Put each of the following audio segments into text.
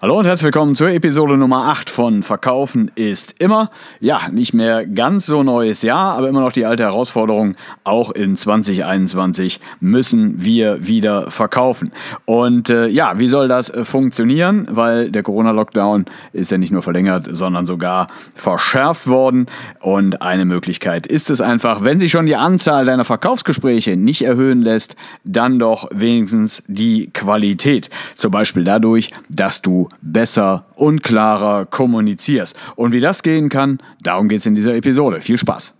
Hallo und herzlich willkommen zur Episode Nummer 8 von Verkaufen ist immer. Ja, nicht mehr ganz so neues Jahr, aber immer noch die alte Herausforderung. Auch in 2021 müssen wir wieder verkaufen. Und äh, ja, wie soll das äh, funktionieren? Weil der Corona-Lockdown ist ja nicht nur verlängert, sondern sogar verschärft worden. Und eine Möglichkeit ist es einfach, wenn sich schon die Anzahl deiner Verkaufsgespräche nicht erhöhen lässt, dann doch wenigstens die Qualität. Zum Beispiel dadurch, dass du besser und klarer kommunizierst. Und wie das gehen kann, darum geht es in dieser Episode. Viel Spaß!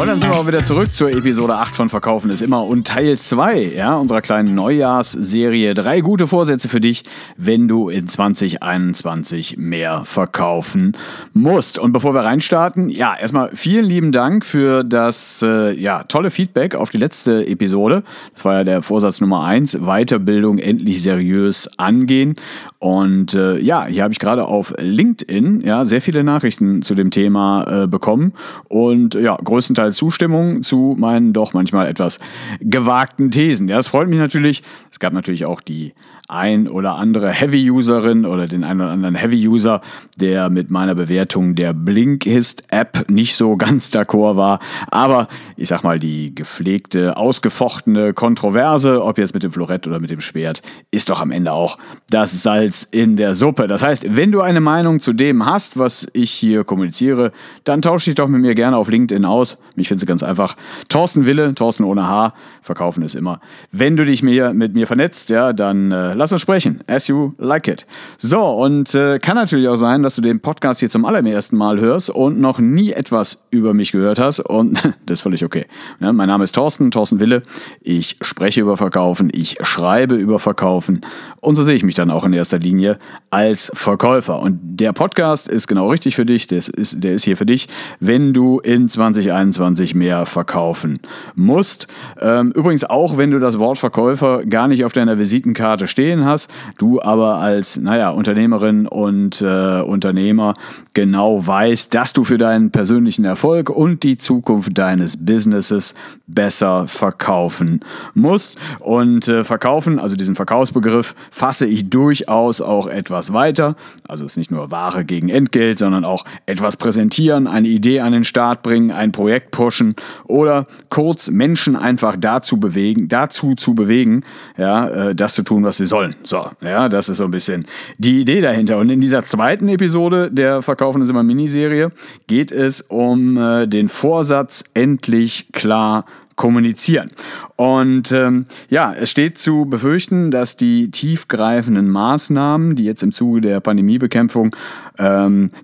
Und dann sind wir auch wieder zurück zur Episode 8 von Verkaufen ist immer und Teil 2 ja, unserer kleinen Neujahrsserie. Drei gute Vorsätze für dich, wenn du in 2021 mehr verkaufen musst. Und bevor wir reinstarten, ja, erstmal vielen lieben Dank für das äh, ja, tolle Feedback auf die letzte Episode. Das war ja der Vorsatz Nummer 1, Weiterbildung endlich seriös angehen. Und äh, ja, hier habe ich gerade auf LinkedIn ja, sehr viele Nachrichten zu dem Thema äh, bekommen. Und ja, größtenteils Zustimmung zu meinen doch manchmal etwas gewagten Thesen. Ja, es freut mich natürlich. Es gab natürlich auch die ein oder andere Heavy-Userin oder den einen oder anderen Heavy-User, der mit meiner Bewertung der Blinkist-App nicht so ganz d'accord war. Aber ich sag mal, die gepflegte, ausgefochtene Kontroverse, ob jetzt mit dem Florett oder mit dem Schwert, ist doch am Ende auch das Salz in der Suppe. Das heißt, wenn du eine Meinung zu dem hast, was ich hier kommuniziere, dann tausche dich doch mit mir gerne auf LinkedIn aus. Mich findest du ganz einfach. Thorsten Wille, Thorsten ohne H, verkaufen ist immer. Wenn du dich mit mir vernetzt, ja, dann äh, lass uns sprechen. As you like it. So, und äh, kann natürlich auch sein, dass du den Podcast hier zum allerersten Mal hörst und noch nie etwas über mich gehört hast. Und das ist völlig okay. Ja, mein Name ist Thorsten, Thorsten Wille. Ich spreche über Verkaufen, ich schreibe über Verkaufen. Und so sehe ich mich dann auch in erster Linie als Verkäufer. Und der Podcast ist genau richtig für dich. Das ist, der ist hier für dich, wenn du in 2021 mehr verkaufen musst. Ähm, übrigens auch, wenn du das Wort Verkäufer gar nicht auf deiner Visitenkarte stehst stehen hast, du aber als, naja, Unternehmerin und äh, Unternehmer genau weißt, dass du für deinen persönlichen Erfolg und die Zukunft deines Businesses besser verkaufen musst. Und äh, verkaufen, also diesen Verkaufsbegriff, fasse ich durchaus auch etwas weiter. Also es ist nicht nur Ware gegen Entgelt, sondern auch etwas präsentieren, eine Idee an den Start bringen, ein Projekt pushen oder kurz Menschen einfach dazu bewegen, dazu zu bewegen, ja, äh, das zu tun, was sie sollen. So, ja, das ist so ein bisschen die Idee dahinter. Und in dieser zweiten Episode der Verkaufen ist immer Miniserie geht es um äh, den Vorsatz, endlich klar kommunizieren. Und ähm, ja, es steht zu befürchten, dass die tiefgreifenden Maßnahmen, die jetzt im Zuge der Pandemiebekämpfung,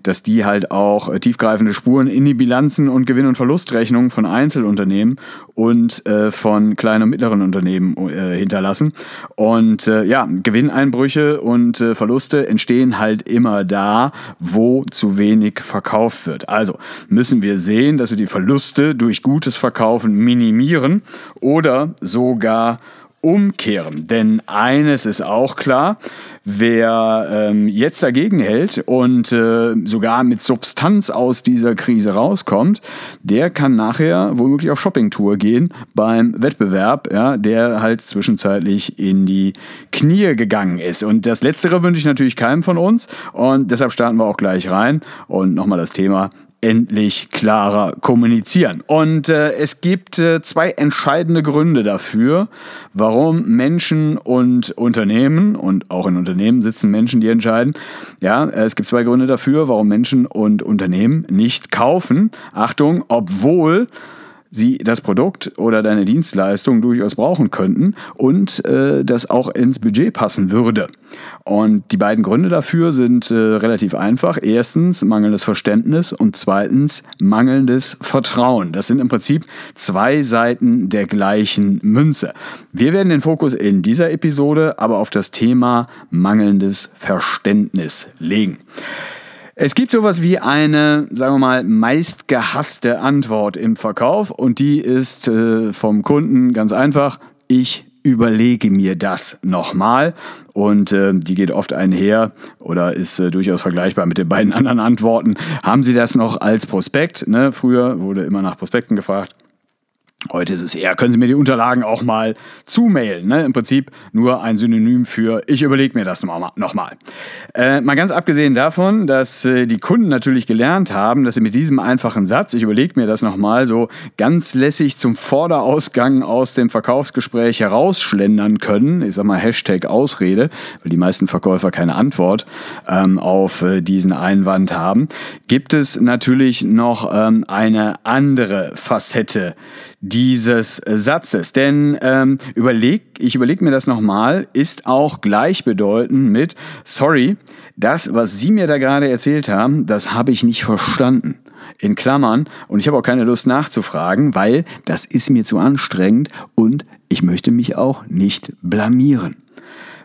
dass die halt auch äh, tiefgreifende Spuren in die Bilanzen und Gewinn- und Verlustrechnungen von Einzelunternehmen und äh, von kleinen und mittleren Unternehmen äh, hinterlassen. Und ja, Gewinneinbrüche und Verluste entstehen halt immer da, wo zu wenig verkauft wird. Also müssen wir sehen, dass wir die Verluste durch gutes Verkaufen minimieren oder sogar umkehren. Denn eines ist auch klar, wer ähm, jetzt dagegen hält und äh, sogar mit Substanz aus dieser Krise rauskommt, der kann nachher womöglich auf Shoppingtour gehen beim Wettbewerb, ja, der halt zwischenzeitlich in die Knie gegangen ist. Und das Letztere wünsche ich natürlich keinem von uns und deshalb starten wir auch gleich rein. Und nochmal das Thema endlich klarer kommunizieren. Und äh, es gibt äh, zwei entscheidende Gründe dafür, warum Menschen und Unternehmen, und auch in Unternehmen sitzen Menschen, die entscheiden, ja, es gibt zwei Gründe dafür, warum Menschen und Unternehmen nicht kaufen. Achtung, obwohl sie das Produkt oder deine Dienstleistung durchaus brauchen könnten und äh, das auch ins Budget passen würde. Und die beiden Gründe dafür sind äh, relativ einfach. Erstens mangelndes Verständnis und zweitens mangelndes Vertrauen. Das sind im Prinzip zwei Seiten der gleichen Münze. Wir werden den Fokus in dieser Episode aber auf das Thema mangelndes Verständnis legen. Es gibt sowas wie eine, sagen wir mal, meistgehasste Antwort im Verkauf und die ist äh, vom Kunden ganz einfach, ich überlege mir das nochmal. Und äh, die geht oft einher oder ist äh, durchaus vergleichbar mit den beiden anderen Antworten. Haben Sie das noch als Prospekt? Ne? Früher wurde immer nach Prospekten gefragt. Heute ist es eher, können Sie mir die Unterlagen auch mal zumailen. Ne? Im Prinzip nur ein Synonym für ich überlege mir das nochmal. Noch mal. Äh, mal ganz abgesehen davon, dass äh, die Kunden natürlich gelernt haben, dass sie mit diesem einfachen Satz, ich überlege mir das nochmal, so ganz lässig zum Vorderausgang aus dem Verkaufsgespräch herausschlendern können. Ich sag mal Hashtag Ausrede, weil die meisten Verkäufer keine Antwort ähm, auf äh, diesen Einwand haben. Gibt es natürlich noch ähm, eine andere Facette dieses Satzes. Denn ähm, überleg, ich überlege mir das nochmal, ist auch gleichbedeutend mit, sorry, das, was Sie mir da gerade erzählt haben, das habe ich nicht verstanden. In Klammern. Und ich habe auch keine Lust nachzufragen, weil das ist mir zu anstrengend und ich möchte mich auch nicht blamieren.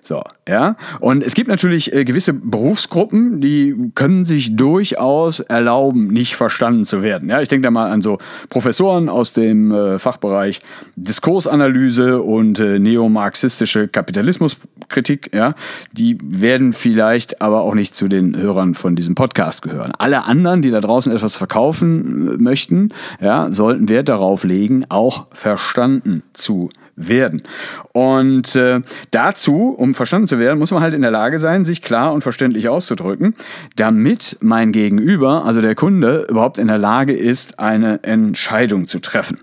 So, ja. Und es gibt natürlich äh, gewisse Berufsgruppen, die können sich durchaus erlauben, nicht verstanden zu werden. Ja, ich denke da mal an so Professoren aus dem äh, Fachbereich Diskursanalyse und äh, neomarxistische Kapitalismuskritik. Ja, die werden vielleicht aber auch nicht zu den Hörern von diesem Podcast gehören. Alle anderen, die da draußen etwas verkaufen äh, möchten, ja, sollten Wert darauf legen, auch verstanden zu werden werden. Und äh, dazu, um verstanden zu werden, muss man halt in der Lage sein, sich klar und verständlich auszudrücken, damit mein Gegenüber, also der Kunde, überhaupt in der Lage ist, eine Entscheidung zu treffen.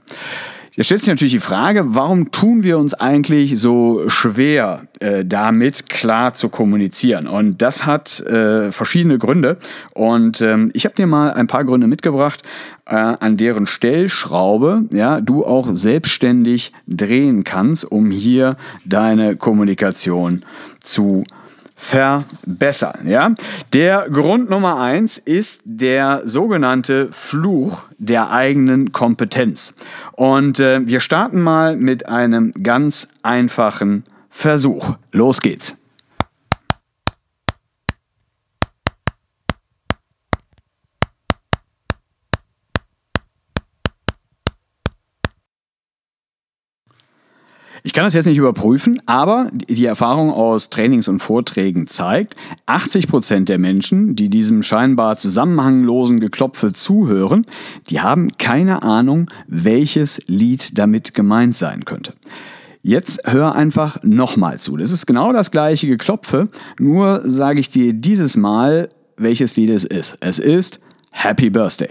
Jetzt stellt sich natürlich die Frage, warum tun wir uns eigentlich so schwer, äh, damit klar zu kommunizieren? Und das hat äh, verschiedene Gründe. Und ähm, ich habe dir mal ein paar Gründe mitgebracht, äh, an deren Stellschraube ja, du auch selbstständig drehen kannst, um hier deine Kommunikation zu verbessern. Ja? Der Grund Nummer eins ist der sogenannte Fluch der eigenen Kompetenz. Und äh, wir starten mal mit einem ganz einfachen Versuch. Los geht's. Ich kann das jetzt nicht überprüfen, aber die Erfahrung aus Trainings und Vorträgen zeigt, 80 Prozent der Menschen, die diesem scheinbar zusammenhanglosen Geklopfe zuhören, die haben keine Ahnung, welches Lied damit gemeint sein könnte. Jetzt hör einfach nochmal zu. Das ist genau das gleiche Geklopfe, nur sage ich dir dieses Mal, welches Lied es ist. Es ist Happy Birthday.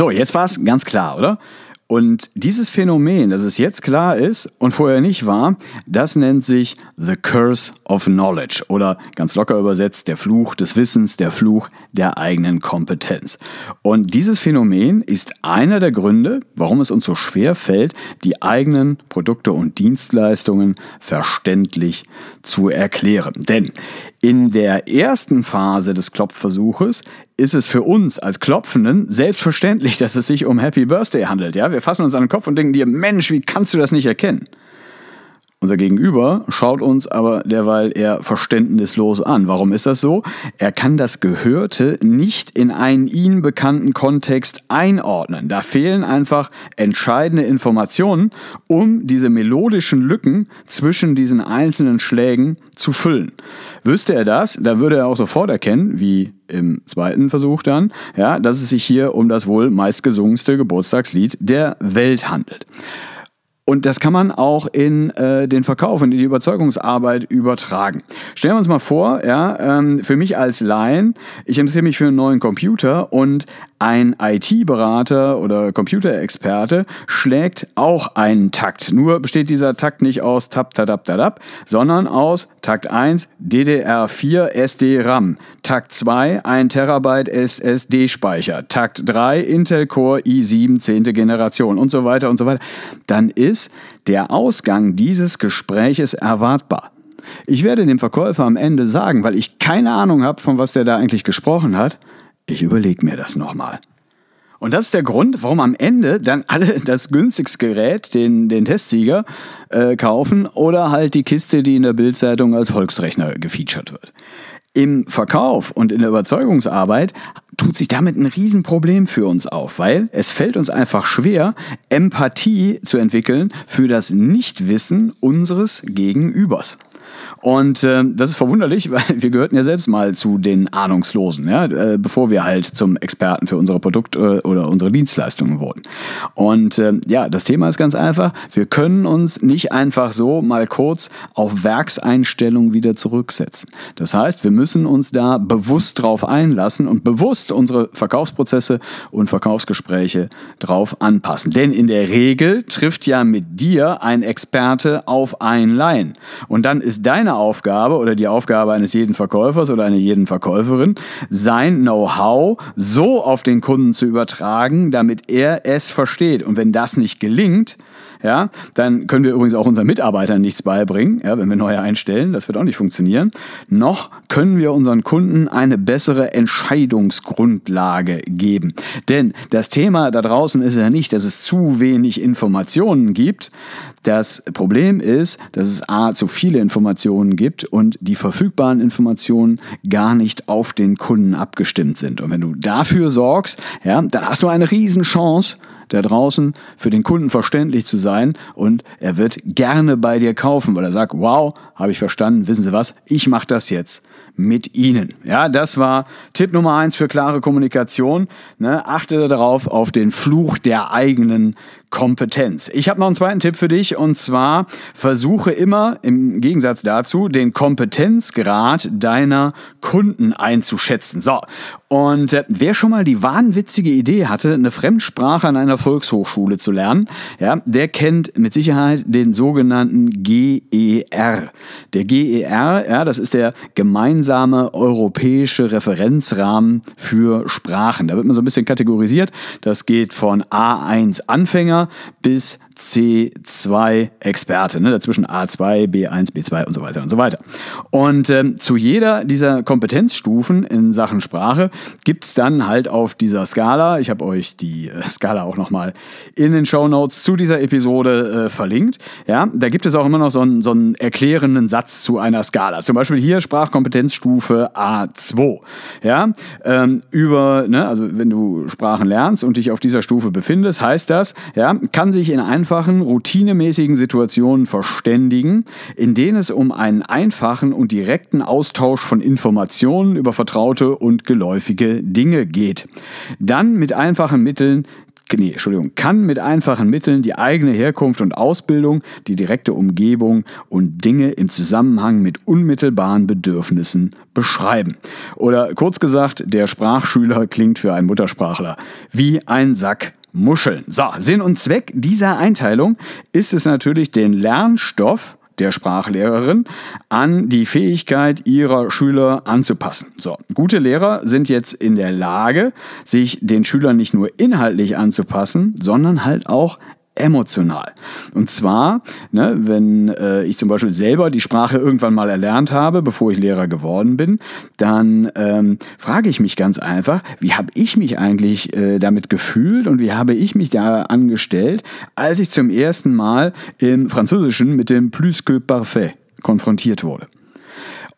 So, jetzt war es ganz klar, oder? Und dieses Phänomen, dass es jetzt klar ist und vorher nicht war, das nennt sich The Curse of Knowledge oder ganz locker übersetzt der Fluch des Wissens, der Fluch der eigenen Kompetenz. Und dieses Phänomen ist einer der Gründe, warum es uns so schwer fällt, die eigenen Produkte und Dienstleistungen verständlich zu erklären. Denn in der ersten Phase des Klopfversuches ist es für uns als Klopfenden selbstverständlich, dass es sich um Happy Birthday handelt. Ja? Wir fassen uns an den Kopf und denken dir, Mensch, wie kannst du das nicht erkennen? Unser Gegenüber schaut uns aber derweil eher verständnislos an. Warum ist das so? Er kann das Gehörte nicht in einen ihm bekannten Kontext einordnen. Da fehlen einfach entscheidende Informationen, um diese melodischen Lücken zwischen diesen einzelnen Schlägen zu füllen. Wüsste er das, da würde er auch sofort erkennen, wie im zweiten Versuch dann, ja, dass es sich hier um das wohl meistgesungenste Geburtstagslied der Welt handelt. Und das kann man auch in äh, den Verkauf und in die Überzeugungsarbeit übertragen. Stellen wir uns mal vor, ja, ähm, für mich als Laien, ich interessiere mich für einen neuen Computer und ein IT-Berater oder Computerexperte schlägt auch einen Takt. Nur besteht dieser Takt nicht aus Tap, Tadap, Tadap, sondern aus Takt 1 DDR4 SD-RAM, Takt 2 1 Terabyte SSD-Speicher, Takt 3 Intel Core i7 10. Generation und so weiter und so weiter. Dann ist der Ausgang dieses Gespräches erwartbar. Ich werde dem Verkäufer am Ende sagen, weil ich keine Ahnung habe, von was der da eigentlich gesprochen hat, ich überlege mir das nochmal. Und das ist der Grund, warum am Ende dann alle das günstigste Gerät, den, den Testsieger, äh, kaufen oder halt die Kiste, die in der Bildzeitung als Volksrechner gefeatured wird. Im Verkauf und in der Überzeugungsarbeit tut sich damit ein Riesenproblem für uns auf, weil es fällt uns einfach schwer, Empathie zu entwickeln für das Nichtwissen unseres Gegenübers. Und äh, das ist verwunderlich, weil wir gehörten ja selbst mal zu den Ahnungslosen, ja, äh, bevor wir halt zum Experten für unsere Produkte oder unsere Dienstleistungen wurden. Und äh, ja, das Thema ist ganz einfach. Wir können uns nicht einfach so mal kurz auf Werkseinstellungen wieder zurücksetzen. Das heißt, wir müssen uns da bewusst drauf einlassen und bewusst unsere Verkaufsprozesse und Verkaufsgespräche drauf anpassen. Denn in der Regel trifft ja mit dir ein Experte auf ein Line. Und dann ist deine Aufgabe oder die Aufgabe eines jeden Verkäufers oder einer jeden Verkäuferin, sein Know-how so auf den Kunden zu übertragen, damit er es versteht. Und wenn das nicht gelingt, ja, dann können wir übrigens auch unseren Mitarbeitern nichts beibringen, ja, wenn wir neue einstellen, das wird auch nicht funktionieren. Noch können wir unseren Kunden eine bessere Entscheidungsgrundlage geben. Denn das Thema da draußen ist ja nicht, dass es zu wenig Informationen gibt. Das Problem ist, dass es A, zu viele Informationen gibt und die verfügbaren Informationen gar nicht auf den Kunden abgestimmt sind. Und wenn du dafür sorgst, ja, dann hast du eine Riesenchance, da draußen für den Kunden verständlich zu sein und er wird gerne bei dir kaufen, weil er sagt, wow, habe ich verstanden, wissen Sie was, ich mache das jetzt mit Ihnen. Ja, das war Tipp Nummer eins für klare Kommunikation. Ne, achte darauf auf den Fluch der eigenen Kompetenz. Ich habe noch einen zweiten Tipp für dich und zwar versuche immer im Gegensatz dazu den Kompetenzgrad deiner Kunden einzuschätzen. So, und äh, wer schon mal die wahnwitzige Idee hatte, eine Fremdsprache an einer Volkshochschule zu lernen, ja, der kennt mit Sicherheit den sogenannten GER. Der GER, ja, das ist der gemeinsame europäische Referenzrahmen für Sprachen. Da wird man so ein bisschen kategorisiert. Das geht von A1 Anfänger bis C2-Experte, ne? dazwischen A2, B1, B2 und so weiter und so weiter. Und ähm, zu jeder dieser Kompetenzstufen in Sachen Sprache gibt es dann halt auf dieser Skala, ich habe euch die äh, Skala auch nochmal in den Show Notes zu dieser Episode äh, verlinkt, ja, da gibt es auch immer noch so einen, so einen erklärenden Satz zu einer Skala. Zum Beispiel hier Sprachkompetenzstufe A2. Ja, ähm, über, ne, also wenn du Sprachen lernst und dich auf dieser Stufe befindest, heißt das, ja, kann sich in einem einfachen, routinemäßigen Situationen verständigen, in denen es um einen einfachen und direkten Austausch von Informationen über vertraute und geläufige Dinge geht. Dann mit einfachen Mitteln nee, Entschuldigung, kann mit einfachen Mitteln die eigene Herkunft und Ausbildung, die direkte Umgebung und Dinge im Zusammenhang mit unmittelbaren Bedürfnissen beschreiben. Oder kurz gesagt, der Sprachschüler klingt für einen Muttersprachler wie ein Sack Muscheln. So, Sinn und Zweck dieser Einteilung ist es natürlich, den Lernstoff der Sprachlehrerin an die Fähigkeit ihrer Schüler anzupassen. So, gute Lehrer sind jetzt in der Lage, sich den Schülern nicht nur inhaltlich anzupassen, sondern halt auch emotional. Und zwar, ne, wenn äh, ich zum Beispiel selber die Sprache irgendwann mal erlernt habe, bevor ich Lehrer geworden bin, dann ähm, frage ich mich ganz einfach, wie habe ich mich eigentlich äh, damit gefühlt und wie habe ich mich da angestellt, als ich zum ersten Mal im Französischen mit dem Plus que parfait konfrontiert wurde.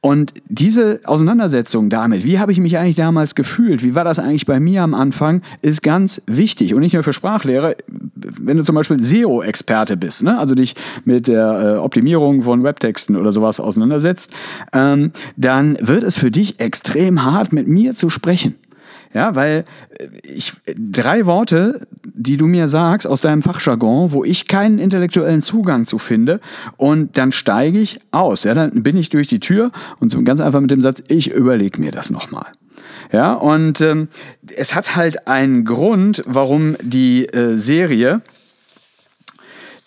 Und diese Auseinandersetzung damit, wie habe ich mich eigentlich damals gefühlt, wie war das eigentlich bei mir am Anfang, ist ganz wichtig. Und nicht nur für Sprachlehrer, wenn du zum Beispiel SEO-Experte bist, ne? also dich mit der äh, Optimierung von Webtexten oder sowas auseinandersetzt, ähm, dann wird es für dich extrem hart, mit mir zu sprechen. Ja, weil äh, ich drei Worte, die du mir sagst aus deinem Fachjargon, wo ich keinen intellektuellen Zugang zu finde, und dann steige ich aus. Ja, dann bin ich durch die Tür und ganz einfach mit dem Satz, ich überlege mir das nochmal. Ja, und ähm, es hat halt einen Grund, warum die äh, Serie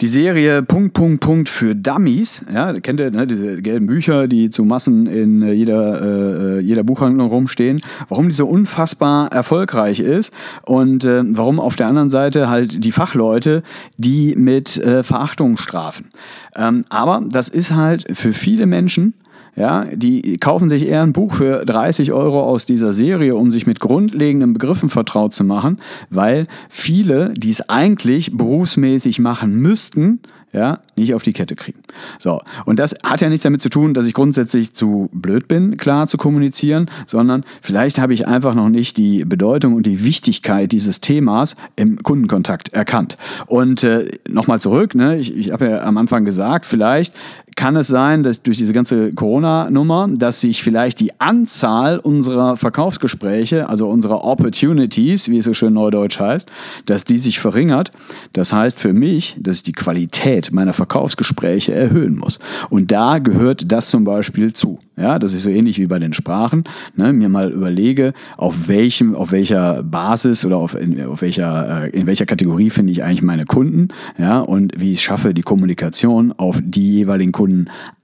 die Serie Punkt, Punkt, Punkt für Dummies, ja, kennt ihr, ne, diese gelben Bücher, die zu Massen in äh, jeder, äh, jeder Buchhandlung rumstehen, warum die so unfassbar erfolgreich ist und äh, warum auf der anderen Seite halt die Fachleute die mit äh, Verachtung strafen. Ähm, aber das ist halt für viele Menschen ja, die kaufen sich eher ein Buch für 30 Euro aus dieser Serie, um sich mit grundlegenden Begriffen vertraut zu machen, weil viele, die es eigentlich berufsmäßig machen müssten, ja, nicht auf die Kette kriegen. So, und das hat ja nichts damit zu tun, dass ich grundsätzlich zu blöd bin, klar zu kommunizieren, sondern vielleicht habe ich einfach noch nicht die Bedeutung und die Wichtigkeit dieses Themas im Kundenkontakt erkannt. Und äh, nochmal zurück, ne, ich, ich habe ja am Anfang gesagt, vielleicht kann es sein, dass durch diese ganze Corona-Nummer, dass sich vielleicht die Anzahl unserer Verkaufsgespräche, also unserer Opportunities, wie es so schön neudeutsch heißt, dass die sich verringert. Das heißt für mich, dass ich die Qualität meiner Verkaufsgespräche erhöhen muss. Und da gehört das zum Beispiel zu. Ja, das ist so ähnlich wie bei den Sprachen. Ne, mir mal überlege, auf welchem, auf welcher Basis oder auf, in, auf welcher, äh, in welcher Kategorie finde ich eigentlich meine Kunden, ja, und wie ich schaffe, die Kommunikation auf die jeweiligen Kunden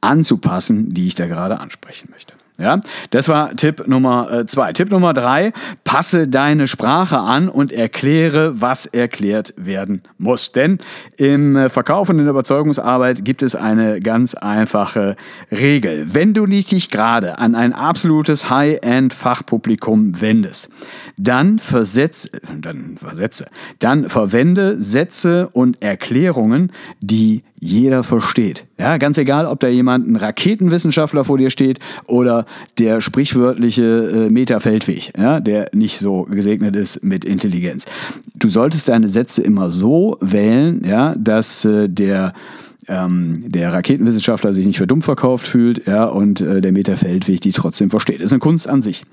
anzupassen, die ich da gerade ansprechen möchte. Ja, das war Tipp Nummer äh, zwei. Tipp Nummer drei, passe deine Sprache an und erkläre, was erklärt werden muss. Denn im Verkauf und in der Überzeugungsarbeit gibt es eine ganz einfache Regel. Wenn du dich gerade an ein absolutes High-End-Fachpublikum wendest, dann versetze, dann versetze, dann verwende Sätze und Erklärungen, die jeder versteht. Ja, ganz egal, ob da jemand ein Raketenwissenschaftler vor dir steht oder der sprichwörtliche äh, Meta-Feldweg, ja, der nicht so gesegnet ist mit Intelligenz. Du solltest deine Sätze immer so wählen, ja, dass äh, der ähm, der Raketenwissenschaftler sich nicht für dumm verkauft fühlt ja, und äh, der Meter Feldweg die trotzdem versteht. Das ist eine Kunst an sich.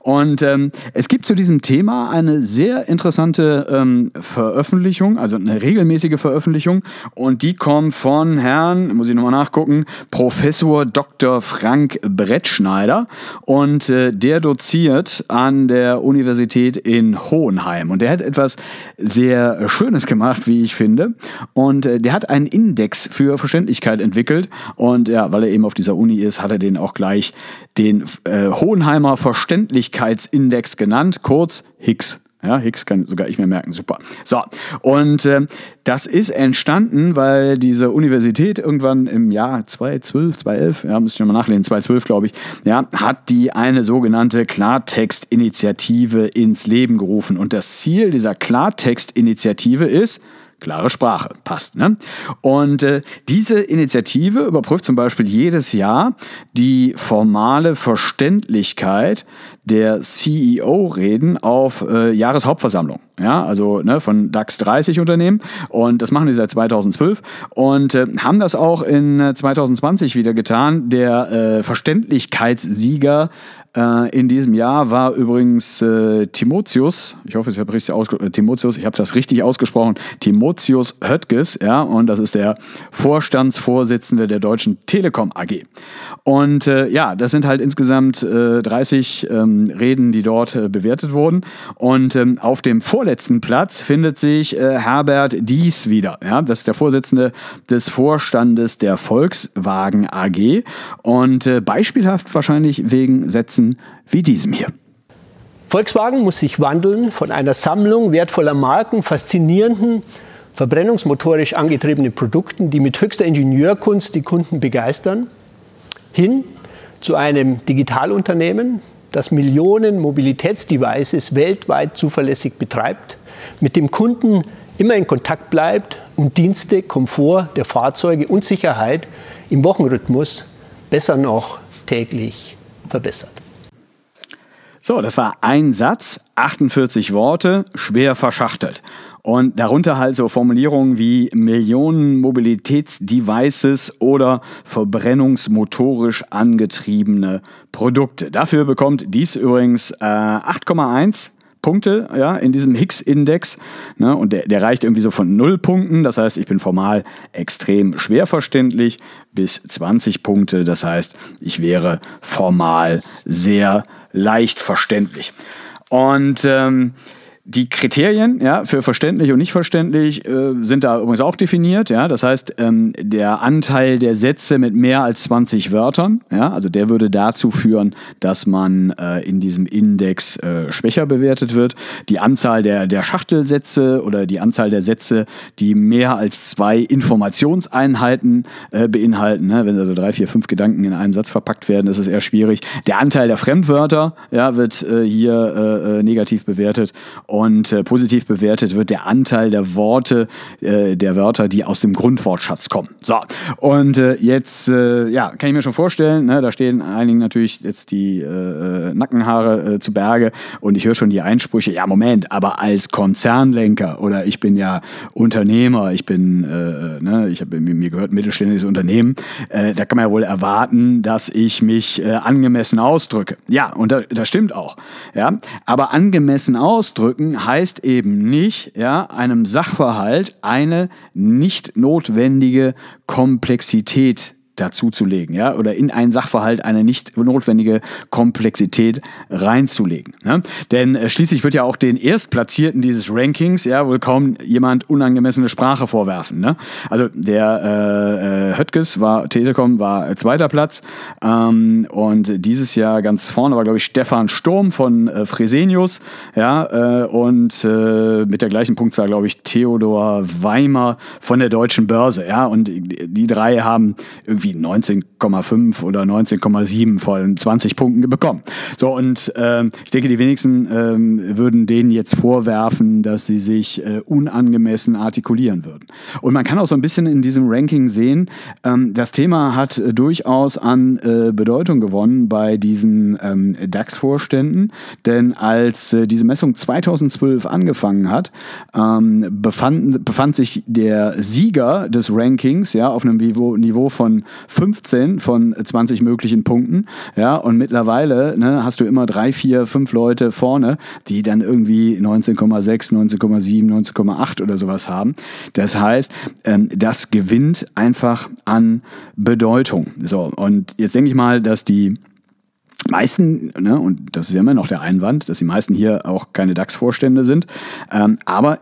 Und ähm, es gibt zu diesem Thema eine sehr interessante ähm, Veröffentlichung, also eine regelmäßige Veröffentlichung und die kommt von Herrn, muss ich nochmal nachgucken, Professor Dr. Frank Brettschneider und äh, der doziert an der Universität in Hohenheim und der hat etwas sehr Schönes gemacht, wie ich finde und äh, der hat einen Index für Verständlichkeit entwickelt. Und ja, weil er eben auf dieser Uni ist, hat er den auch gleich den äh, Hohenheimer Verständlichkeitsindex genannt, kurz Higgs. Ja, Higgs kann sogar ich mir merken, super. So, und äh, das ist entstanden, weil diese Universität irgendwann im Jahr 2012, 2011, ja, müsste ich nochmal nachlesen, 2012 glaube ich, ja, hat die eine sogenannte Klartext-Initiative ins Leben gerufen. Und das Ziel dieser Klartext-Initiative ist, Klare Sprache, passt. Ne? Und äh, diese Initiative überprüft zum Beispiel jedes Jahr die formale Verständlichkeit der CEO-Reden auf äh, Jahreshauptversammlung. Ja, also ne, von DAX 30 Unternehmen. Und das machen die seit 2012 und äh, haben das auch in 2020 äh, wieder getan. Der äh, Verständlichkeitssieger in diesem Jahr war übrigens äh, Timotheus, ich hoffe, ich habe richtig ausgesprochen, äh, ich habe das richtig ausgesprochen, Timotheus Höttges, ja, und das ist der Vorstandsvorsitzende der Deutschen Telekom AG. Und äh, ja, das sind halt insgesamt äh, 30 ähm, Reden, die dort äh, bewertet wurden. Und ähm, auf dem vorletzten Platz findet sich Herbert Dies wieder. Ja, das ist der Vorsitzende des Vorstandes der Volkswagen AG. Und beispielhaft wahrscheinlich wegen Sätzen Prozessen wie diesem hier. Volkswagen muss sich wandeln von einer Sammlung wertvoller Marken, faszinierenden, verbrennungsmotorisch angetriebenen Produkten, die mit höchster Ingenieurkunst die Kunden begeistern, hin zu einem Digitalunternehmen, das Millionen Mobilitätsdevices weltweit zuverlässig betreibt, mit dem Kunden immer in Kontakt bleibt und Dienste, Komfort der Fahrzeuge und Sicherheit im Wochenrhythmus besser noch täglich verbessert. So, das war ein Satz, 48 Worte, schwer verschachtelt. Und darunter halt so Formulierungen wie Millionen Mobilitätsdevices oder verbrennungsmotorisch angetriebene Produkte. Dafür bekommt dies übrigens äh, 8,1 Punkte ja, in diesem Higgs-Index. Ne, und der, der reicht irgendwie so von 0 Punkten. Das heißt, ich bin formal extrem schwer verständlich bis 20 Punkte. Das heißt, ich wäre formal sehr leicht verständlich. Und ähm, die Kriterien ja, für verständlich und nicht verständlich äh, sind da übrigens auch definiert. Ja? Das heißt, ähm, der Anteil der Sätze mit mehr als 20 Wörtern, ja, also der würde dazu führen, dass man äh, in diesem Index äh, schwächer bewertet wird. Die Anzahl der, der Schachtelsätze oder die Anzahl der Sätze, die mehr als zwei Informationseinheiten äh, beinhalten, ne? wenn also drei, vier, fünf Gedanken in einem Satz verpackt werden, ist es eher schwierig. Der Anteil der Fremdwörter ja, wird äh, hier äh, negativ bewertet. Äh, positiv bewertet wird der Anteil der Worte, äh, der Wörter, die aus dem Grundwortschatz kommen. So, und äh, jetzt, äh, ja, kann ich mir schon vorstellen, ne, da stehen einigen natürlich jetzt die äh, Nackenhaare zu Berge und ich höre schon die Einsprüche, ja, Moment, aber als Konzernlenker oder ich bin ja Unternehmer, ich bin, ne, ich habe mir gehört mittelständisches Unternehmen, da kann man ja wohl erwarten, dass ich mich angemessen ausdrücke. Ja, und das, das stimmt auch. Ja, aber angemessen ausdrücken heißt eben nicht, ja, einem Sachverhalt eine nicht notwendige Komplexität dazuzulegen, ja, oder in einen Sachverhalt eine nicht notwendige Komplexität reinzulegen. Ne? Denn äh, schließlich wird ja auch den Erstplatzierten dieses Rankings ja wohl kaum jemand unangemessene Sprache vorwerfen. Ne? Also der äh, äh Höttges war Telekom war äh, zweiter Platz ähm, und dieses Jahr ganz vorne war glaube ich Stefan Sturm von äh, Fresenius, ja, äh, und äh, mit der gleichen Punktzahl glaube ich Theodor Weimer von der Deutschen Börse, ja, und die drei haben irgendwie irgendwie 19,5 oder 19,7 von 20 Punkten bekommen. So, und äh, ich denke, die wenigsten äh, würden denen jetzt vorwerfen, dass sie sich äh, unangemessen artikulieren würden. Und man kann auch so ein bisschen in diesem Ranking sehen, ähm, das Thema hat äh, durchaus an äh, Bedeutung gewonnen bei diesen ähm, DAX-Vorständen, denn als äh, diese Messung 2012 angefangen hat, ähm, befand, befand sich der Sieger des Rankings ja, auf einem Niveau, Niveau von 15 von 20 möglichen Punkten. Ja, und mittlerweile ne, hast du immer drei, vier, fünf Leute vorne, die dann irgendwie 19,6, 19,7, 19,8 oder sowas haben. Das heißt, ähm, das gewinnt einfach an Bedeutung. So, und jetzt denke ich mal, dass die meisten, ne, und das ist ja immer noch der Einwand, dass die meisten hier auch keine DAX-Vorstände sind, ähm, aber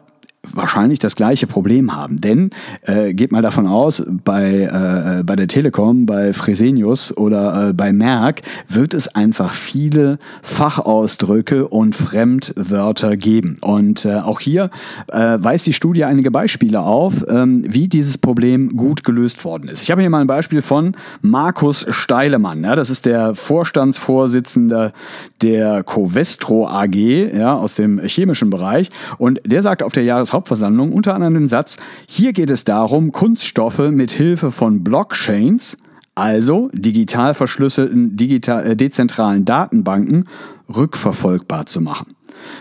wahrscheinlich das gleiche Problem haben. Denn äh, geht mal davon aus, bei, äh, bei der Telekom, bei Fresenius oder äh, bei Merck wird es einfach viele Fachausdrücke und Fremdwörter geben. Und äh, auch hier äh, weist die Studie einige Beispiele auf, ähm, wie dieses Problem gut gelöst worden ist. Ich habe hier mal ein Beispiel von Markus Steilemann. Ja, das ist der Vorstandsvorsitzende der Covestro AG ja, aus dem chemischen Bereich. Und der sagt auf der Jahres Hauptversammlung unter anderem den Satz, hier geht es darum, Kunststoffe mit Hilfe von Blockchains, also digital verschlüsselten digital, äh, dezentralen Datenbanken, rückverfolgbar zu machen.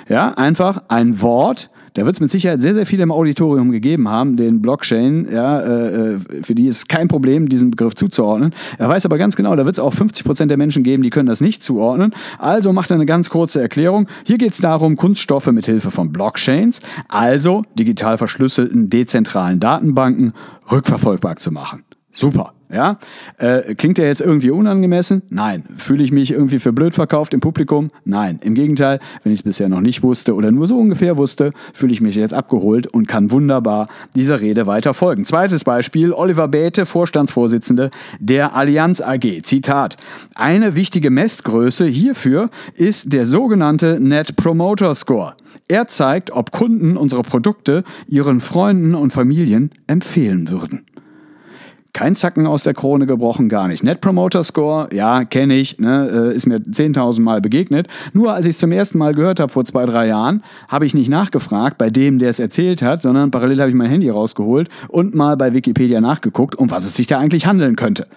Ja, einfach ein Wort, da wird es mit Sicherheit sehr, sehr viele im Auditorium gegeben haben, den Blockchain, ja, äh, äh, für die ist kein Problem, diesen Begriff zuzuordnen. Er weiß aber ganz genau, da wird es auch 50 Prozent der Menschen geben, die können das nicht zuordnen. Also macht er eine ganz kurze Erklärung. Hier geht es darum, Kunststoffe mit Hilfe von Blockchains, also digital verschlüsselten, dezentralen Datenbanken, rückverfolgbar zu machen. Super. Ja? Äh, klingt der jetzt irgendwie unangemessen? Nein. Fühle ich mich irgendwie für blöd verkauft im Publikum? Nein. Im Gegenteil, wenn ich es bisher noch nicht wusste oder nur so ungefähr wusste, fühle ich mich jetzt abgeholt und kann wunderbar dieser Rede weiter folgen. Zweites Beispiel, Oliver Bäte, Vorstandsvorsitzende der Allianz AG. Zitat. Eine wichtige Messgröße hierfür ist der sogenannte Net Promoter Score. Er zeigt, ob Kunden unsere Produkte ihren Freunden und Familien empfehlen würden. Kein Zacken aus der Krone gebrochen, gar nicht. Net Promoter Score, ja, kenne ich, ne, äh, ist mir 10.000 Mal begegnet. Nur als ich es zum ersten Mal gehört habe, vor zwei, drei Jahren, habe ich nicht nachgefragt bei dem, der es erzählt hat, sondern parallel habe ich mein Handy rausgeholt und mal bei Wikipedia nachgeguckt, um was es sich da eigentlich handeln könnte.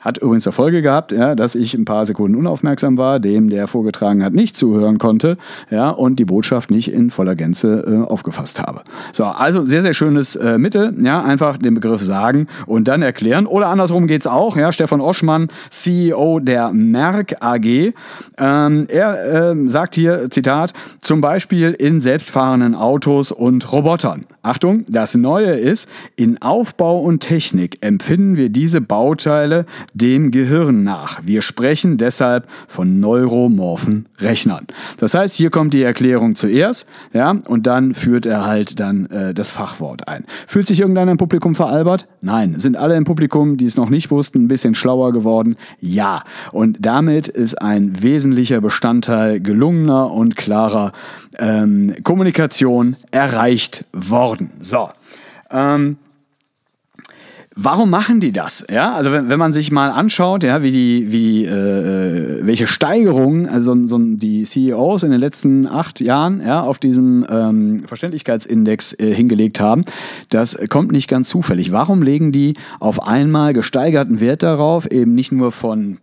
Hat übrigens zur Folge gehabt, ja, dass ich ein paar Sekunden unaufmerksam war, dem, der vorgetragen hat, nicht zuhören konnte ja, und die Botschaft nicht in voller Gänze äh, aufgefasst habe. So, also sehr, sehr schönes äh, Mittel. Ja, einfach den Begriff sagen und dann erklären. Oder andersrum geht es auch. Ja, Stefan Oschmann, CEO der Merck AG. Ähm, er äh, sagt hier, Zitat, zum Beispiel in selbstfahrenden Autos und Robotern. Achtung, das Neue ist, in Aufbau und Technik empfinden wir diese Bauteile dem Gehirn nach. Wir sprechen deshalb von neuromorphen Rechnern. Das heißt, hier kommt die Erklärung zuerst, ja, und dann führt er halt dann äh, das Fachwort ein. Fühlt sich irgendeiner im Publikum veralbert? Nein. Sind alle im Publikum, die es noch nicht wussten, ein bisschen schlauer geworden? Ja. Und damit ist ein wesentlicher Bestandteil gelungener und klarer ähm, Kommunikation erreicht worden. So. Ähm, Warum machen die das? Ja, also wenn, wenn man sich mal anschaut, ja, wie die, wie äh, äh welche Steigerungen also so die CEOs in den letzten acht Jahren ja, auf diesem ähm, Verständlichkeitsindex äh, hingelegt haben, das kommt nicht ganz zufällig. Warum legen die auf einmal gesteigerten Wert darauf, eben nicht nur von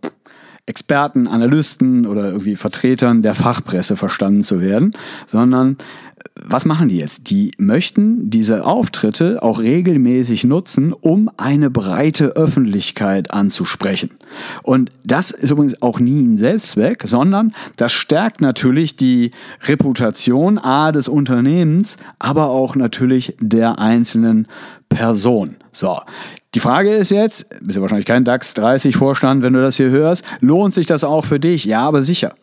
Experten, Analysten oder irgendwie Vertretern der Fachpresse verstanden zu werden, sondern was machen die jetzt? Die möchten diese Auftritte auch regelmäßig nutzen, um eine breite Öffentlichkeit anzusprechen. Und das ist übrigens auch nie ein Selbstzweck, sondern das stärkt natürlich die Reputation A des Unternehmens, aber auch natürlich der einzelnen Person. So, die Frage ist jetzt, bist du wahrscheinlich kein DAX 30 Vorstand, wenn du das hier hörst, lohnt sich das auch für dich? Ja, aber sicher.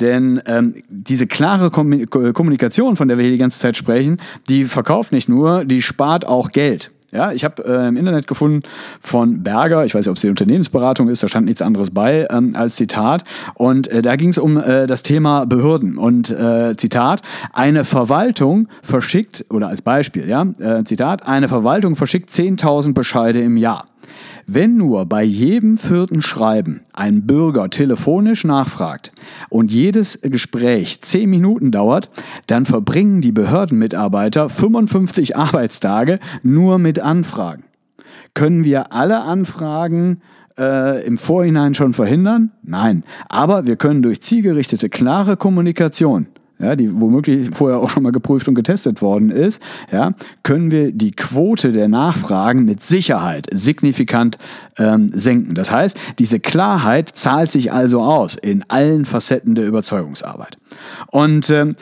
Denn ähm, diese klare Kommunikation, von der wir hier die ganze Zeit sprechen, die verkauft nicht nur, die spart auch Geld. Ja, ich habe äh, im Internet gefunden von Berger, ich weiß nicht, ob es die Unternehmensberatung ist, da stand nichts anderes bei ähm, als Zitat. Und äh, da ging es um äh, das Thema Behörden. Und äh, Zitat, eine Verwaltung verschickt, oder als Beispiel, ja, äh, Zitat, eine Verwaltung verschickt 10.000 Bescheide im Jahr. Wenn nur bei jedem vierten Schreiben ein Bürger telefonisch nachfragt und jedes Gespräch zehn Minuten dauert, dann verbringen die Behördenmitarbeiter 55 Arbeitstage nur mit Anfragen. Können wir alle Anfragen äh, im Vorhinein schon verhindern? Nein. Aber wir können durch zielgerichtete, klare Kommunikation ja, die womöglich vorher auch schon mal geprüft und getestet worden ist, ja, können wir die Quote der Nachfragen mit Sicherheit signifikant ähm, senken. Das heißt, diese Klarheit zahlt sich also aus in allen Facetten der Überzeugungsarbeit. Und ähm,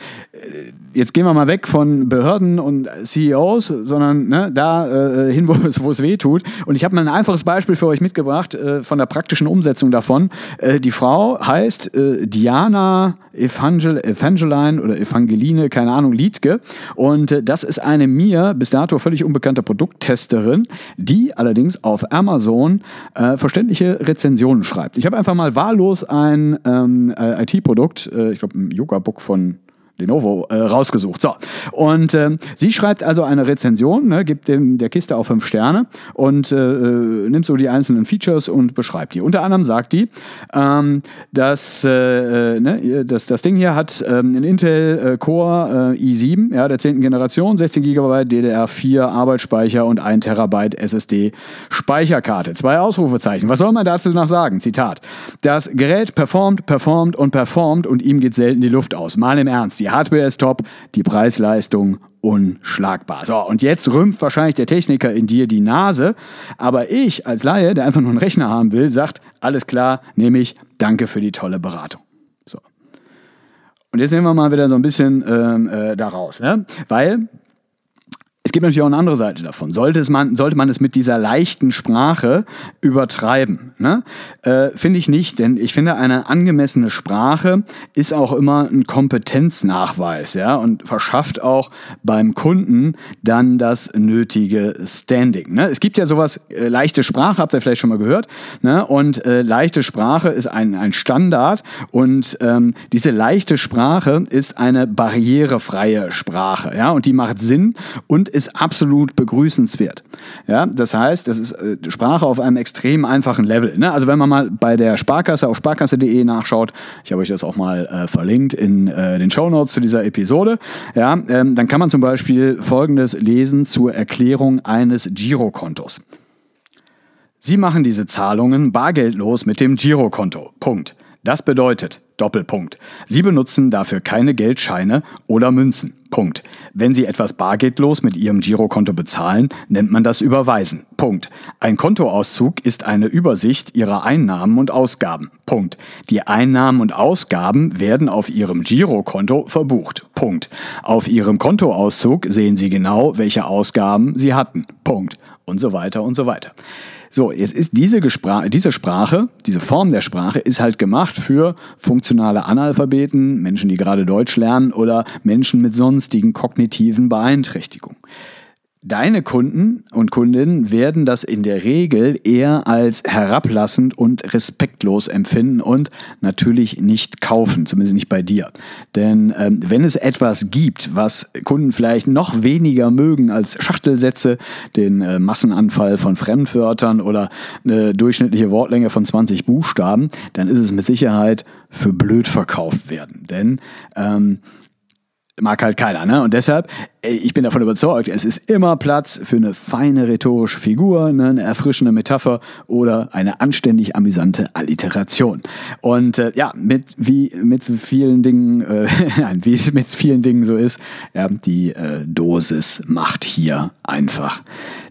jetzt gehen wir mal weg von Behörden und CEOs, sondern ne, da äh, hin, wo es, wo es weh tut. Und ich habe mal ein einfaches Beispiel für euch mitgebracht äh, von der praktischen Umsetzung davon. Äh, die Frau heißt äh, Diana Evangel Evangeline oder Evangeline, keine Ahnung, Liedke. Und äh, das ist eine mir bis dato völlig unbekannte Produkttesterin, die allerdings auf Amazon äh, verständliche Rezensionen schreibt. Ich habe einfach mal wahllos ein ähm, IT-Produkt, ich glaube ein Yoga-Book von Lenovo äh, rausgesucht. So. Und äh, sie schreibt also eine Rezension, ne, gibt dem der Kiste auch fünf Sterne und äh, äh, nimmt so die einzelnen Features und beschreibt die. Unter anderem sagt die, ähm, dass, äh, äh, ne, das, das Ding hier hat ähm, einen Intel Core i7, ja, der 10. Generation, 16 GB DDR4 Arbeitsspeicher und 1 Terabyte SSD Speicherkarte. Zwei Ausrufezeichen. Was soll man dazu noch sagen? Zitat. Das Gerät performt, performt und performt und ihm geht selten die Luft aus. Mal im Ernst. Die Hardware ist top, die Preisleistung unschlagbar. So, und jetzt rümpft wahrscheinlich der Techniker in dir die Nase, aber ich als Laie, der einfach nur einen Rechner haben will, sagt, alles klar, nehme ich, danke für die tolle Beratung. So. Und jetzt nehmen wir mal wieder so ein bisschen ähm, äh, da raus, ne? weil es gibt natürlich auch eine andere Seite davon. Sollte, es man, sollte man es mit dieser leichten Sprache übertreiben? Ne? Äh, finde ich nicht, denn ich finde, eine angemessene Sprache ist auch immer ein Kompetenznachweis ja? und verschafft auch beim Kunden dann das nötige Standing. Ne? Es gibt ja sowas, äh, leichte Sprache, habt ihr vielleicht schon mal gehört, ne? und äh, leichte Sprache ist ein, ein Standard und ähm, diese leichte Sprache ist eine barrierefreie Sprache ja? und die macht Sinn und ist absolut begrüßenswert. Ja, das heißt, das ist äh, Sprache auf einem extrem einfachen Level. Ne? Also wenn man mal bei der Sparkasse auf sparkasse.de nachschaut, ich habe euch das auch mal äh, verlinkt in äh, den Show Notes zu dieser Episode, ja, ähm, dann kann man zum Beispiel Folgendes lesen zur Erklärung eines Girokontos. Sie machen diese Zahlungen bargeldlos mit dem Girokonto. Punkt. Das bedeutet, Doppelpunkt. Sie benutzen dafür keine Geldscheine oder Münzen. Punkt. Wenn Sie etwas bargeldlos mit Ihrem Girokonto bezahlen, nennt man das Überweisen. Punkt. Ein Kontoauszug ist eine Übersicht Ihrer Einnahmen und Ausgaben. Punkt. Die Einnahmen und Ausgaben werden auf Ihrem Girokonto verbucht. Punkt. Auf Ihrem Kontoauszug sehen Sie genau, welche Ausgaben Sie hatten. Punkt. Und so weiter und so weiter. So, jetzt ist diese, Gespra diese Sprache, diese Form der Sprache ist halt gemacht für funktionale Analphabeten, Menschen, die gerade Deutsch lernen oder Menschen mit sonstigen kognitiven Beeinträchtigungen. Deine Kunden und Kundinnen werden das in der Regel eher als herablassend und respektlos empfinden und natürlich nicht kaufen, zumindest nicht bei dir. Denn ähm, wenn es etwas gibt, was Kunden vielleicht noch weniger mögen als Schachtelsätze, den äh, Massenanfall von Fremdwörtern oder eine durchschnittliche Wortlänge von 20 Buchstaben, dann ist es mit Sicherheit für blöd verkauft werden. Denn ähm, mag halt keiner. Ne? Und deshalb, ich bin davon überzeugt, es ist immer Platz für eine feine rhetorische Figur, ne? eine erfrischende Metapher oder eine anständig amüsante Alliteration. Und äh, ja, mit wie mit vielen Dingen, äh, nein, wie es mit vielen Dingen so ist, ja, die äh, Dosis macht hier einfach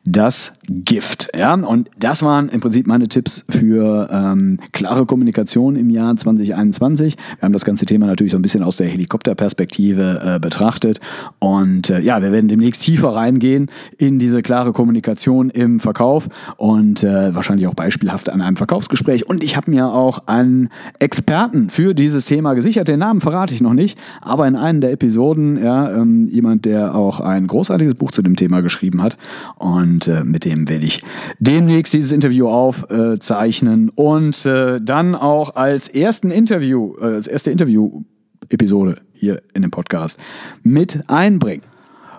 das Gift. Ja? Und das waren im Prinzip meine Tipps für ähm, klare Kommunikation im Jahr 2021. Wir haben das ganze Thema natürlich so ein bisschen aus der Helikopterperspektive äh, betrachtet. Und äh, ja, wir werden demnächst tiefer reingehen in diese klare Kommunikation im Verkauf und äh, wahrscheinlich auch beispielhaft an einem Verkaufsgespräch. Und ich habe mir auch einen Experten für dieses Thema gesichert. Den Namen verrate ich noch nicht, aber in einer der Episoden, ja, ähm, jemand, der auch ein großartiges Buch zu dem Thema geschrieben hat. Und äh, mit dem werde ich demnächst dieses Interview aufzeichnen und äh, dann auch als ersten Interview, äh, als erste Interview-Episode hier in dem Podcast mit einbringen.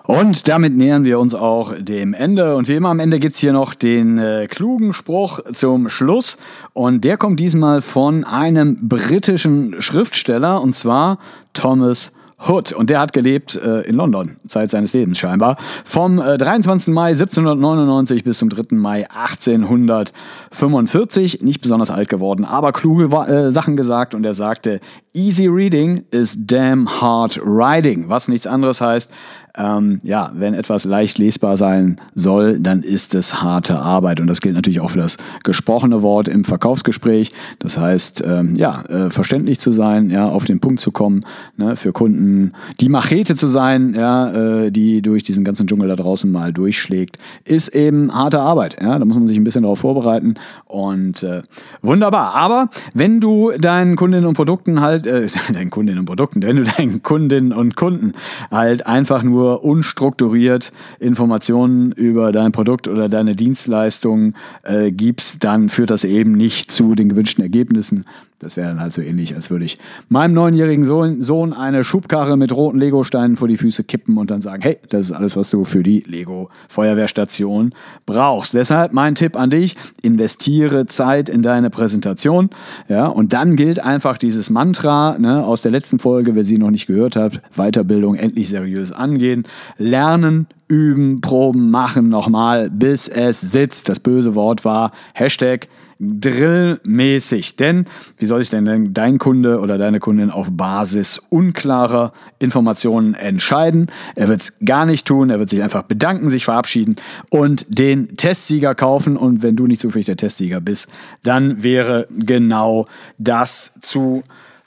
Und damit nähern wir uns auch dem Ende. Und wie immer am Ende gibt es hier noch den äh, klugen Spruch zum Schluss. Und der kommt diesmal von einem britischen Schriftsteller, und zwar Thomas Hood. Und der hat gelebt äh, in London, Zeit seines Lebens scheinbar. Vom äh, 23. Mai 1799 bis zum 3. Mai 1845. Nicht besonders alt geworden, aber kluge äh, Sachen gesagt. Und er sagte, Easy reading is damn hard writing. Was nichts anderes heißt, ähm, ja, wenn etwas leicht lesbar sein soll, dann ist es harte Arbeit. Und das gilt natürlich auch für das gesprochene Wort im Verkaufsgespräch. Das heißt, ähm, ja, äh, verständlich zu sein, ja, auf den Punkt zu kommen, ne, für Kunden die Machete zu sein, ja, äh, die durch diesen ganzen Dschungel da draußen mal durchschlägt, ist eben harte Arbeit. Ja, da muss man sich ein bisschen darauf vorbereiten. Und äh, wunderbar. Aber wenn du deinen Kundinnen und Produkten halt, äh, deinen Kundinnen und Produkten, wenn du deinen Kundinnen und Kunden halt einfach nur nur unstrukturiert Informationen über dein Produkt oder deine Dienstleistung äh, gibst, dann führt das eben nicht zu den gewünschten Ergebnissen. Das wäre dann halt so ähnlich, als würde ich meinem neunjährigen Sohn, eine Schubkarre mit roten Legosteinen vor die Füße kippen und dann sagen, hey, das ist alles, was du für die Lego-Feuerwehrstation brauchst. Deshalb mein Tipp an dich, investiere Zeit in deine Präsentation. Ja, und dann gilt einfach dieses Mantra ne, aus der letzten Folge, wer sie noch nicht gehört hat, Weiterbildung endlich seriös angehen, lernen, üben, proben, machen nochmal, bis es sitzt. Das böse Wort war Hashtag drillmäßig. Denn wie soll sich denn dein Kunde oder deine Kundin auf Basis unklarer Informationen entscheiden? Er wird es gar nicht tun, er wird sich einfach bedanken, sich verabschieden und den Testsieger kaufen. Und wenn du nicht zufällig der Testsieger bist, dann wäre genau das zu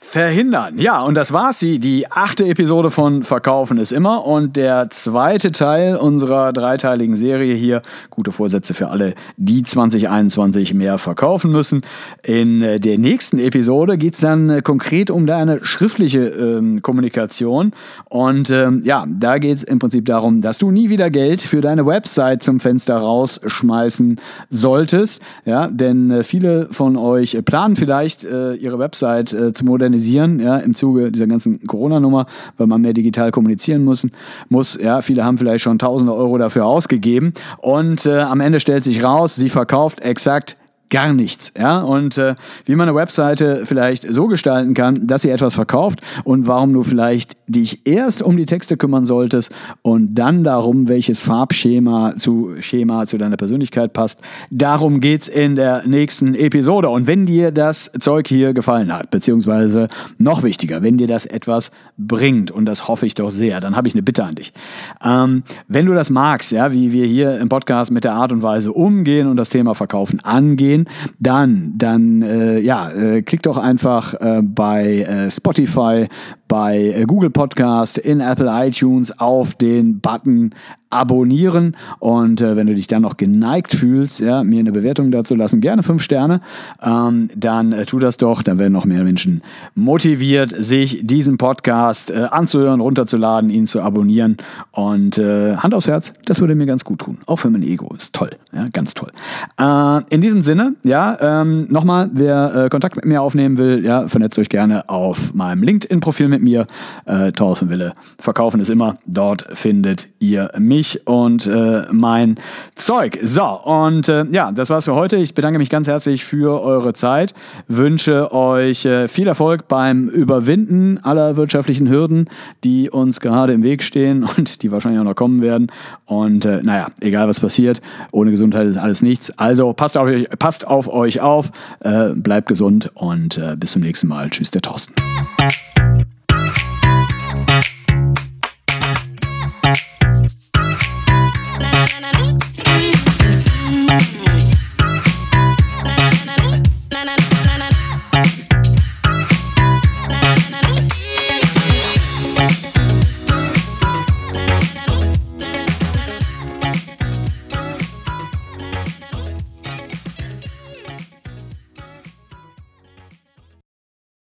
verhindern. Ja, und das war's. Sie, die achte Episode von Verkaufen ist immer und der zweite Teil unserer dreiteiligen Serie hier, gute Vorsätze für alle, die 2021 mehr verkaufen müssen. In äh, der nächsten Episode geht's dann äh, konkret um deine schriftliche ähm, Kommunikation. Und ähm, ja, da geht's im Prinzip darum, dass du nie wieder Geld für deine Website zum Fenster rausschmeißen solltest, ja, denn äh, viele von euch planen vielleicht äh, ihre Website äh, zu modernisieren organisieren, ja, im Zuge dieser ganzen Corona-Nummer, weil man mehr digital kommunizieren muss, muss. Ja, viele haben vielleicht schon tausende Euro dafür ausgegeben und äh, am Ende stellt sich raus, sie verkauft exakt gar nichts. Ja? Und äh, wie man eine Webseite vielleicht so gestalten kann, dass sie etwas verkauft und warum du vielleicht dich erst um die Texte kümmern solltest und dann darum, welches Farbschema zu Schema zu deiner Persönlichkeit passt. Darum geht es in der nächsten Episode. Und wenn dir das Zeug hier gefallen hat, beziehungsweise noch wichtiger, wenn dir das etwas bringt, und das hoffe ich doch sehr, dann habe ich eine Bitte an dich. Ähm, wenn du das magst, ja, wie wir hier im Podcast mit der Art und Weise umgehen und das Thema Verkaufen angehen, gehen, dann, dann äh, ja, äh, klick doch einfach äh, bei äh, Spotify bei äh, Google Podcast, in Apple iTunes auf den Button abonnieren. Und äh, wenn du dich dann noch geneigt fühlst, ja, mir eine Bewertung dazu lassen, gerne fünf Sterne, ähm, dann äh, tu das doch. Dann werden noch mehr Menschen motiviert, sich diesen Podcast äh, anzuhören, runterzuladen, ihn zu abonnieren. Und äh, Hand aufs Herz, das würde mir ganz gut tun. Auch für mein Ego. Ist toll. Ja, ganz toll. Äh, in diesem Sinne, ja, ähm, nochmal, wer Kontakt mit mir aufnehmen will, ja, vernetzt euch gerne auf meinem LinkedIn-Profil mit mir. Äh, Thorsten Wille. Verkaufen ist immer. Dort findet ihr mich und äh, mein Zeug. So, und äh, ja, das war's für heute. Ich bedanke mich ganz herzlich für eure Zeit, wünsche euch äh, viel Erfolg beim Überwinden aller wirtschaftlichen Hürden, die uns gerade im Weg stehen und die wahrscheinlich auch noch kommen werden. Und äh, naja, egal was passiert, ohne Gesundheit ist alles nichts. Also passt auf euch, passt auf, euch auf äh, bleibt gesund und bis zum nächsten Mal. Tschüss, der Thorsten.